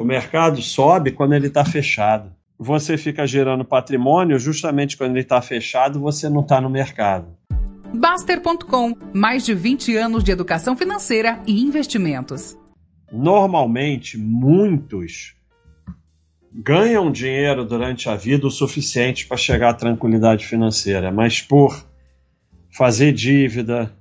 O mercado sobe quando ele está fechado. Você fica gerando patrimônio justamente quando ele está fechado, você não está no mercado. Baster.com mais de 20 anos de educação financeira e investimentos. Normalmente, muitos ganham dinheiro durante a vida o suficiente para chegar à tranquilidade financeira, mas por fazer dívida,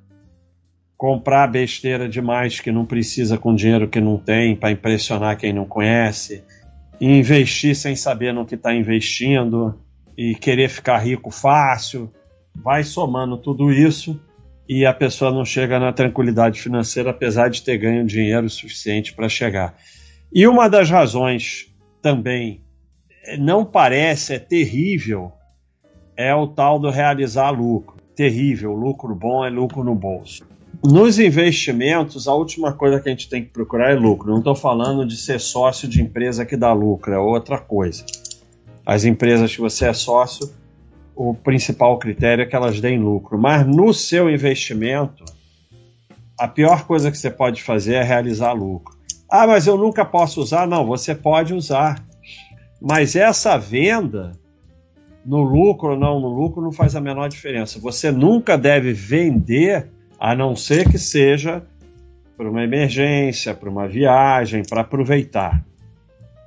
comprar besteira demais que não precisa com dinheiro que não tem para impressionar quem não conhece, investir sem saber no que está investindo e querer ficar rico fácil, vai somando tudo isso e a pessoa não chega na tranquilidade financeira apesar de ter ganho dinheiro suficiente para chegar. E uma das razões também não parece, é terrível, é o tal do realizar lucro. Terrível, lucro bom é lucro no bolso. Nos investimentos, a última coisa que a gente tem que procurar é lucro. Não estou falando de ser sócio de empresa que dá lucro, é outra coisa. As empresas que você é sócio, o principal critério é que elas deem lucro. Mas no seu investimento, a pior coisa que você pode fazer é realizar lucro. Ah, mas eu nunca posso usar? Não, você pode usar. Mas essa venda, no lucro ou não no lucro, não faz a menor diferença. Você nunca deve vender a não ser que seja para uma emergência, para uma viagem, para aproveitar.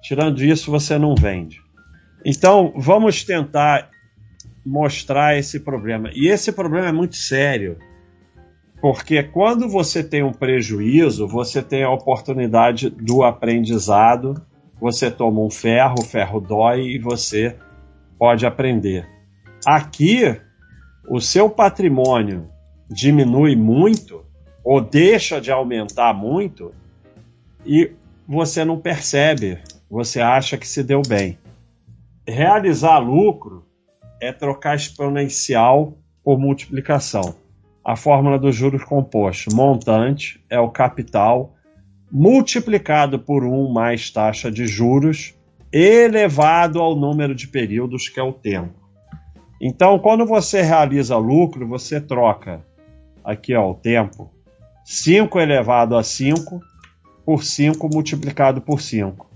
Tirando isso, você não vende. Então, vamos tentar mostrar esse problema. E esse problema é muito sério, porque quando você tem um prejuízo, você tem a oportunidade do aprendizado, você toma um ferro, o ferro dói e você pode aprender. Aqui, o seu patrimônio diminui muito ou deixa de aumentar muito e você não percebe, você acha que se deu bem. Realizar lucro é trocar exponencial por multiplicação. A fórmula dos juros compostos, montante é o capital multiplicado por 1 mais taxa de juros elevado ao número de períodos que é o tempo. Então, quando você realiza lucro, você troca aqui ó, o tempo, 5 elevado a 5 por 5 multiplicado por 5.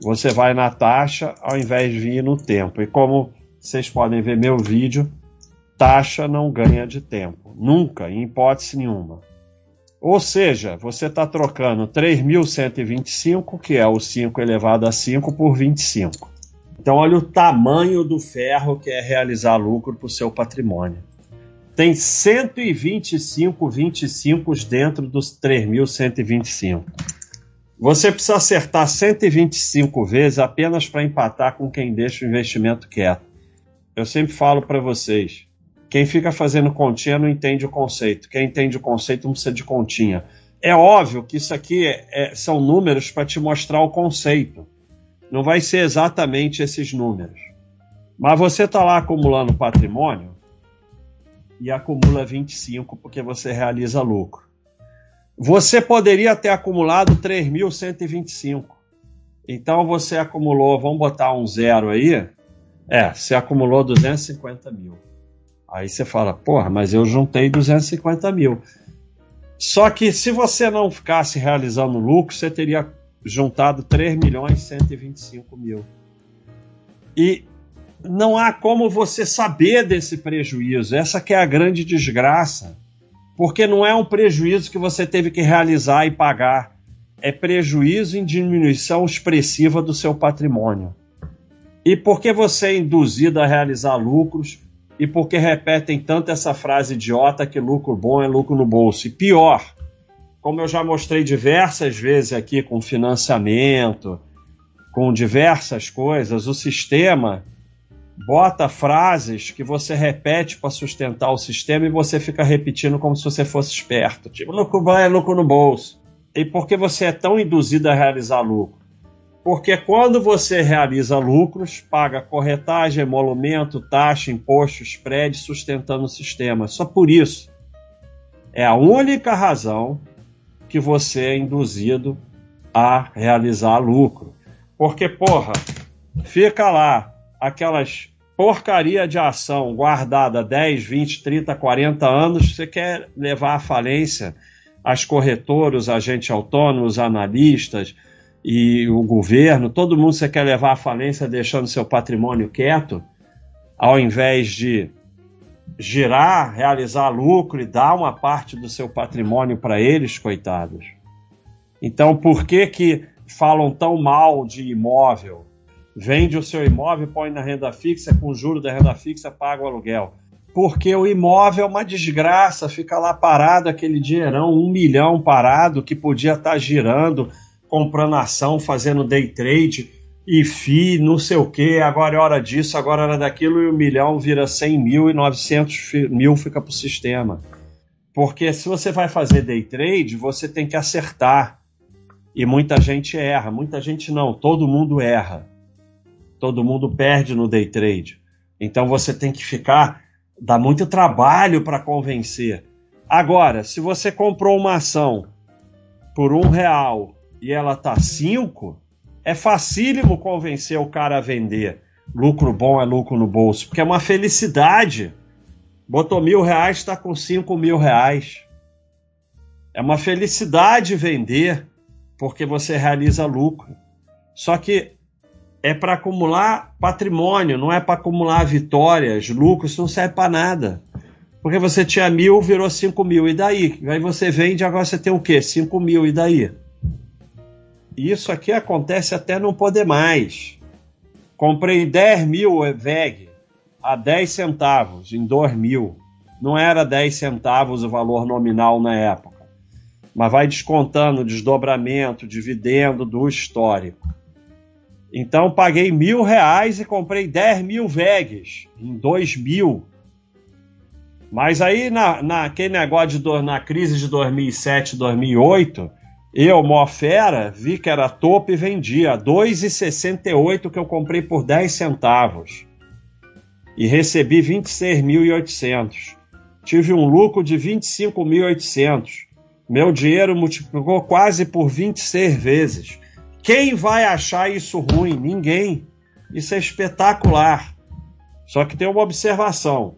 Você vai na taxa ao invés de vir no tempo. E como vocês podem ver meu vídeo, taxa não ganha de tempo. Nunca, em hipótese nenhuma. Ou seja, você está trocando 3.125, que é o 5 elevado a 5, por 25. Então, olha o tamanho do ferro que é realizar lucro para o seu patrimônio tem 125 25 dentro dos 3.125. Você precisa acertar 125 vezes apenas para empatar com quem deixa o investimento quieto. Eu sempre falo para vocês: quem fica fazendo continha não entende o conceito. Quem entende o conceito não precisa de continha. É óbvio que isso aqui é, é, são números para te mostrar o conceito. Não vai ser exatamente esses números. Mas você está lá acumulando patrimônio, e acumula 25 porque você realiza lucro. Você poderia ter acumulado 3.125. Então você acumulou, vamos botar um zero aí. É, você acumulou 250 mil. Aí você fala, porra, mas eu juntei 250 mil. Só que se você não ficasse realizando lucro, você teria juntado 3 milhões 125 mil. E não há como você saber desse prejuízo. Essa que é a grande desgraça. Porque não é um prejuízo que você teve que realizar e pagar. É prejuízo em diminuição expressiva do seu patrimônio. E porque você é induzido a realizar lucros e porque repetem tanto essa frase idiota que lucro bom é lucro no bolso. E pior, como eu já mostrei diversas vezes aqui com financiamento, com diversas coisas, o sistema bota frases que você repete para sustentar o sistema e você fica repetindo como se você fosse esperto. Tipo, lucro bom é lucro no bolso. E por que você é tão induzido a realizar lucro? Porque quando você realiza lucros, paga corretagem, emolumento, taxa, imposto, spread, sustentando o sistema. Só por isso. É a única razão que você é induzido a realizar lucro. Porque, porra, fica lá aquelas porcaria de ação guardada 10, 20, 30, 40 anos, você quer levar à falência as corretoras, agentes autônomos, os analistas, e o governo, todo mundo você quer levar à falência deixando seu patrimônio quieto, ao invés de girar, realizar lucro e dar uma parte do seu patrimônio para eles, coitados. Então, por que que falam tão mal de imóvel? Vende o seu imóvel, põe na renda fixa, com o juro da renda fixa paga o aluguel. Porque o imóvel é uma desgraça, fica lá parado aquele dinheirão, um milhão parado, que podia estar tá girando, comprando ação, fazendo day trade e FI, não sei o que, agora é hora disso, agora é hora daquilo, e o milhão vira 100 mil e 900 mil fica para o sistema. Porque se você vai fazer day trade, você tem que acertar. E muita gente erra, muita gente não, todo mundo erra. Todo mundo perde no day trade. Então você tem que ficar, dá muito trabalho para convencer. Agora, se você comprou uma ação por um real e ela tá cinco, é facílimo convencer o cara a vender. Lucro bom é lucro no bolso, porque é uma felicidade. Botou mil reais, está com cinco mil reais. É uma felicidade vender, porque você realiza lucro. Só que é para acumular patrimônio, não é para acumular vitórias, lucros, não serve para nada. Porque você tinha mil, virou cinco mil, e daí? Aí você vende, agora você tem o quê? Cinco mil, e daí? isso aqui acontece até não poder mais. Comprei 10 mil VEG a 10 centavos em 2000. Não era 10 centavos o valor nominal na época, mas vai descontando desdobramento, dividendo do histórico. Então paguei mil reais e comprei 10 mil VEGs em 2000. Mas aí na, naquele negócio de, na crise de 2007, 2008, eu, mó fera, vi que era topo e vendia. 2,68 que eu comprei por 10 centavos. E recebi 26.800. Tive um lucro de 25.800. Meu dinheiro multiplicou quase por 26 vezes. Quem vai achar isso ruim? Ninguém. Isso é espetacular. Só que tem uma observação.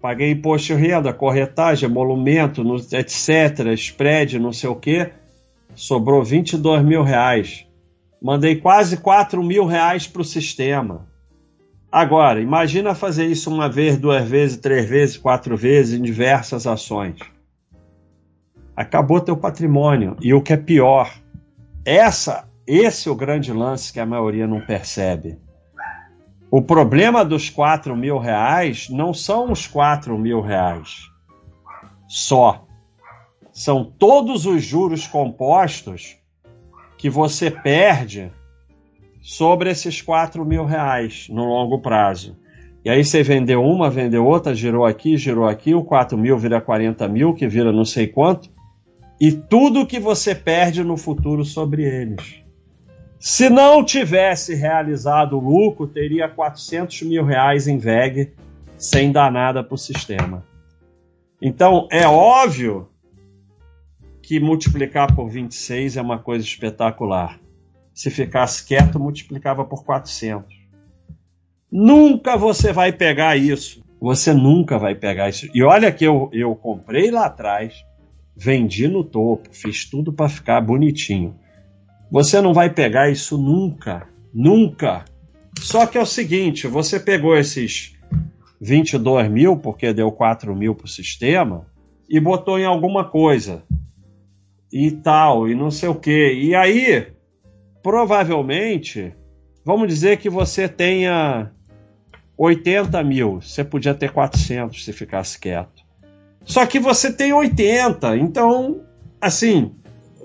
Paguei imposto de renda, corretagem, emolumento, etc., spread, não sei o que. Sobrou 22 mil reais. Mandei quase 4 mil reais para o sistema. Agora, imagina fazer isso uma vez, duas vezes, três vezes, quatro vezes em diversas ações. Acabou teu patrimônio. E o que é pior, essa, esse é o grande lance que a maioria não percebe. O problema dos 4 mil reais não são os 4 mil reais só. São todos os juros compostos que você perde sobre esses 4 mil reais no longo prazo. E aí você vendeu uma, vendeu outra, girou aqui, girou aqui, o 4 mil vira 40 mil, que vira não sei quanto, e tudo que você perde no futuro sobre eles. Se não tivesse realizado o lucro, teria 400 mil reais em VEG sem dar nada para o sistema. Então, é óbvio que multiplicar por 26 é uma coisa espetacular. Se ficasse quieto, multiplicava por 400. Nunca você vai pegar isso. Você nunca vai pegar isso. E olha que eu, eu comprei lá atrás, vendi no topo, fiz tudo para ficar bonitinho. Você não vai pegar isso nunca, nunca. Só que é o seguinte, você pegou esses 22 mil, porque deu 4 mil para o sistema, e botou em alguma coisa. E tal, e não sei o que. E aí, provavelmente, vamos dizer que você tenha 80 mil. Você podia ter 400 se ficasse quieto. Só que você tem 80, então, assim,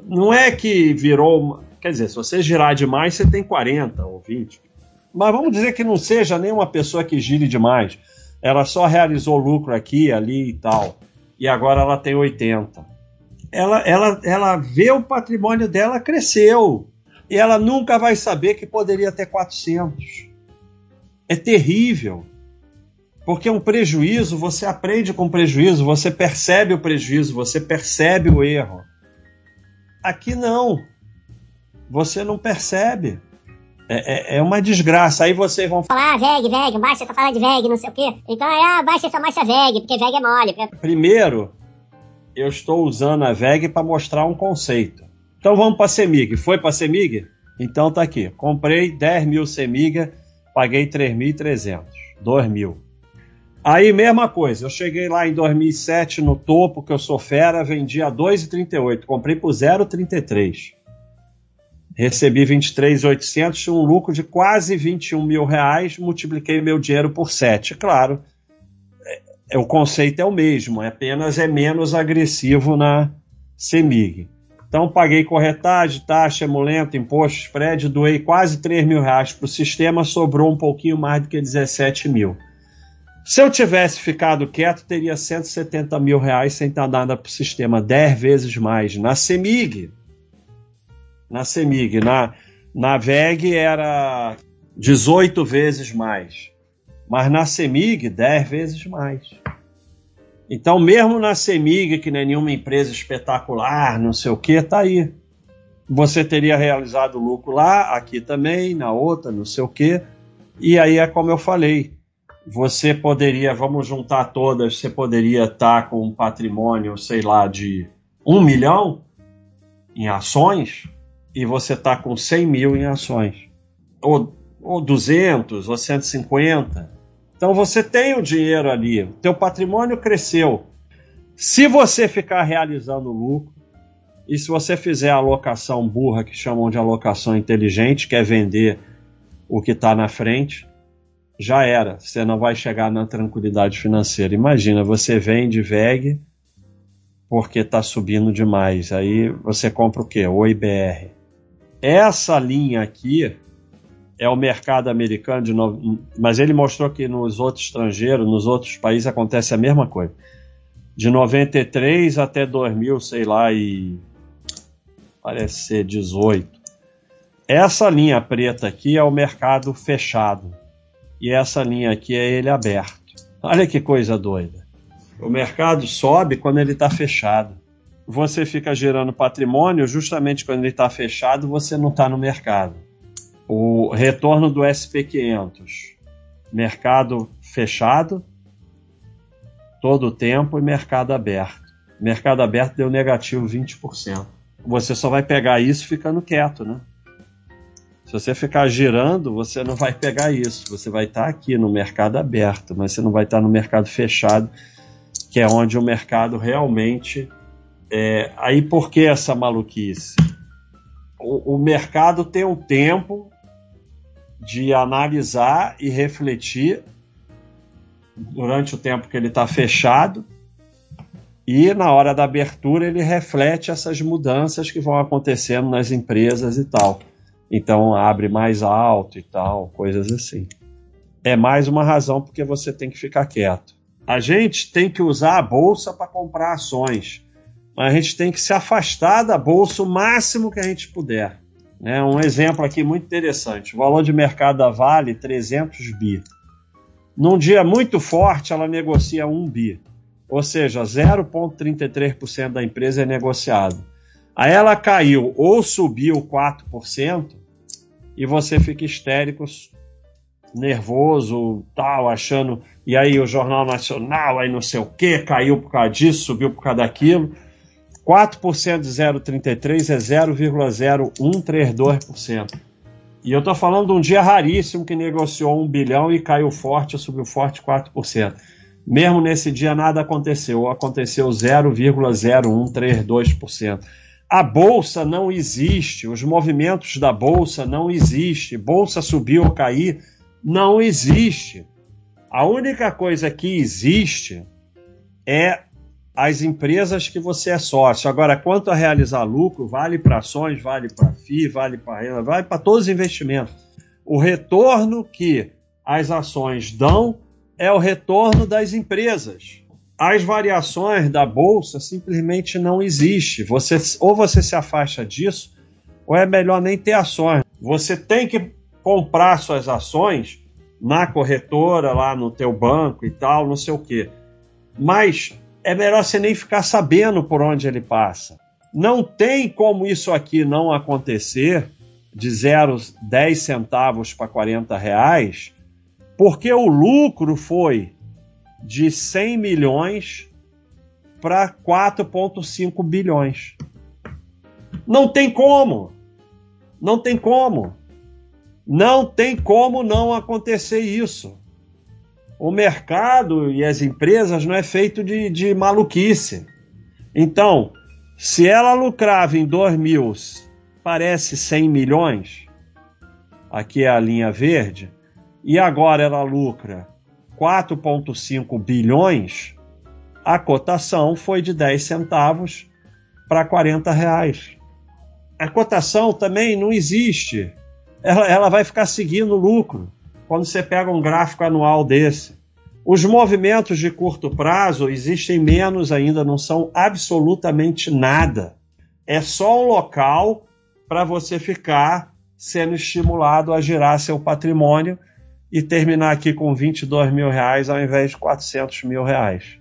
não é que virou Quer dizer, se você girar demais, você tem 40 ou 20. Mas vamos dizer que não seja nenhuma pessoa que gire demais. Ela só realizou lucro aqui, ali e tal. E agora ela tem 80. Ela, ela, ela vê o patrimônio dela cresceu. E ela nunca vai saber que poderia ter 400. É terrível. Porque um prejuízo, você aprende com prejuízo, você percebe o prejuízo, você percebe o erro. Aqui não você não percebe. É, é, é, uma desgraça. Aí vocês vão falar, ah, VEG, VEG, baixa essa fala de VEG, não sei o quê. Então é, ah, baixa essa marcha VEG, porque VEG é mole. Primeiro, eu estou usando a VEG para mostrar um conceito. Então vamos para a Semig. Foi para a Semig? Então tá aqui. Comprei 10 mil Semig, paguei 3.300. 2 mil. Aí, mesma coisa, eu cheguei lá em 2007 no topo, que eu sou fera, vendi a 2,38, comprei por 0,33. Recebi 23,800, um lucro de quase 21 mil reais, multipliquei meu dinheiro por 7. Claro, é, o conceito é o mesmo, é apenas é menos agressivo na CEMIG. Então paguei corretagem, taxa, emolento, imposto, spread, doei quase 3 mil reais para o sistema, sobrou um pouquinho mais do que 17 mil. Se eu tivesse ficado quieto, teria 170 mil reais sem estar nada para o sistema, 10 vezes mais. Na CEMIG, na CEMIG, na, na VEG era 18 vezes mais, mas na CEMIG, 10 vezes mais. Então, mesmo na CEMIG, que não é nenhuma empresa espetacular, não sei o que, tá aí. Você teria realizado lucro lá, aqui também, na outra, não sei o que. E aí é como eu falei, você poderia, vamos juntar todas, você poderia estar com um patrimônio, sei lá, de um milhão em ações e você está com 100 mil em ações, ou, ou 200, ou 150. Então você tem o dinheiro ali, teu patrimônio cresceu. Se você ficar realizando lucro, e se você fizer a alocação burra, que chamam de alocação inteligente, que é vender o que está na frente, já era. Você não vai chegar na tranquilidade financeira. Imagina, você vende VEG porque está subindo demais. Aí você compra o quê? O IBR. Essa linha aqui é o mercado americano, de no... mas ele mostrou que nos outros estrangeiros, nos outros países acontece a mesma coisa. De 93 até 2000, sei lá, e parece ser 18. Essa linha preta aqui é o mercado fechado e essa linha aqui é ele aberto. Olha que coisa doida. O mercado sobe quando ele está fechado. Você fica gerando patrimônio justamente quando ele está fechado, você não está no mercado. O retorno do SP500, mercado fechado todo o tempo e mercado aberto. Mercado aberto deu negativo 20%. Você só vai pegar isso ficando quieto, né? Se você ficar girando, você não vai pegar isso. Você vai estar aqui no mercado aberto, mas você não vai estar no mercado fechado, que é onde o mercado realmente. É... Aí por que essa maluquice? O, o mercado tem um tempo de analisar e refletir durante o tempo que ele está fechado e na hora da abertura ele reflete essas mudanças que vão acontecendo nas empresas e tal. Então abre mais alto e tal, coisas assim. É mais uma razão porque você tem que ficar quieto. A gente tem que usar a bolsa para comprar ações, mas a gente tem que se afastar da bolsa o máximo que a gente puder. Né? Um exemplo aqui muito interessante: o valor de mercado da Vale 300 bi. Num dia muito forte, ela negocia 1 bi, ou seja, 0,33% da empresa é negociado. Aí ela caiu ou subiu 4%, e você fica histérico, nervoso, tal, achando. E aí o Jornal Nacional, aí não sei o que, caiu por causa disso, subiu por causa daquilo. 4% de 0,33 é 0,0132%. E eu estou falando de um dia raríssimo que negociou um bilhão e caiu forte, subiu forte 4%. Mesmo nesse dia nada aconteceu, aconteceu 0,0132%. A bolsa não existe, os movimentos da bolsa não existem, bolsa subir ou cair não existe. A única coisa que existe é as empresas que você é sócio. Agora, quanto a realizar lucro, vale para ações, vale para FII, vale para renda, vale para todos os investimentos. O retorno que as ações dão é o retorno das empresas as variações da bolsa simplesmente não existe. Você ou você se afasta disso, ou é melhor nem ter ações. Você tem que comprar suas ações na corretora, lá no teu banco e tal, não sei o quê. Mas é melhor você nem ficar sabendo por onde ele passa. Não tem como isso aqui não acontecer de 0,10 centavos para 40 reais, porque o lucro foi de 100 milhões para 4,5 bilhões. Não tem como. Não tem como. Não tem como não acontecer isso. O mercado e as empresas não é feito de, de maluquice. Então, se ela lucrava em 2000, parece 100 milhões, aqui é a linha verde, e agora ela lucra 4,5 bilhões, a cotação foi de 10 centavos para 40 reais. A cotação também não existe. Ela, ela vai ficar seguindo o lucro quando você pega um gráfico anual desse. Os movimentos de curto prazo existem menos ainda, não são absolutamente nada. É só um local para você ficar sendo estimulado a girar seu patrimônio e terminar aqui com 22 mil reais ao invés de 400 mil reais.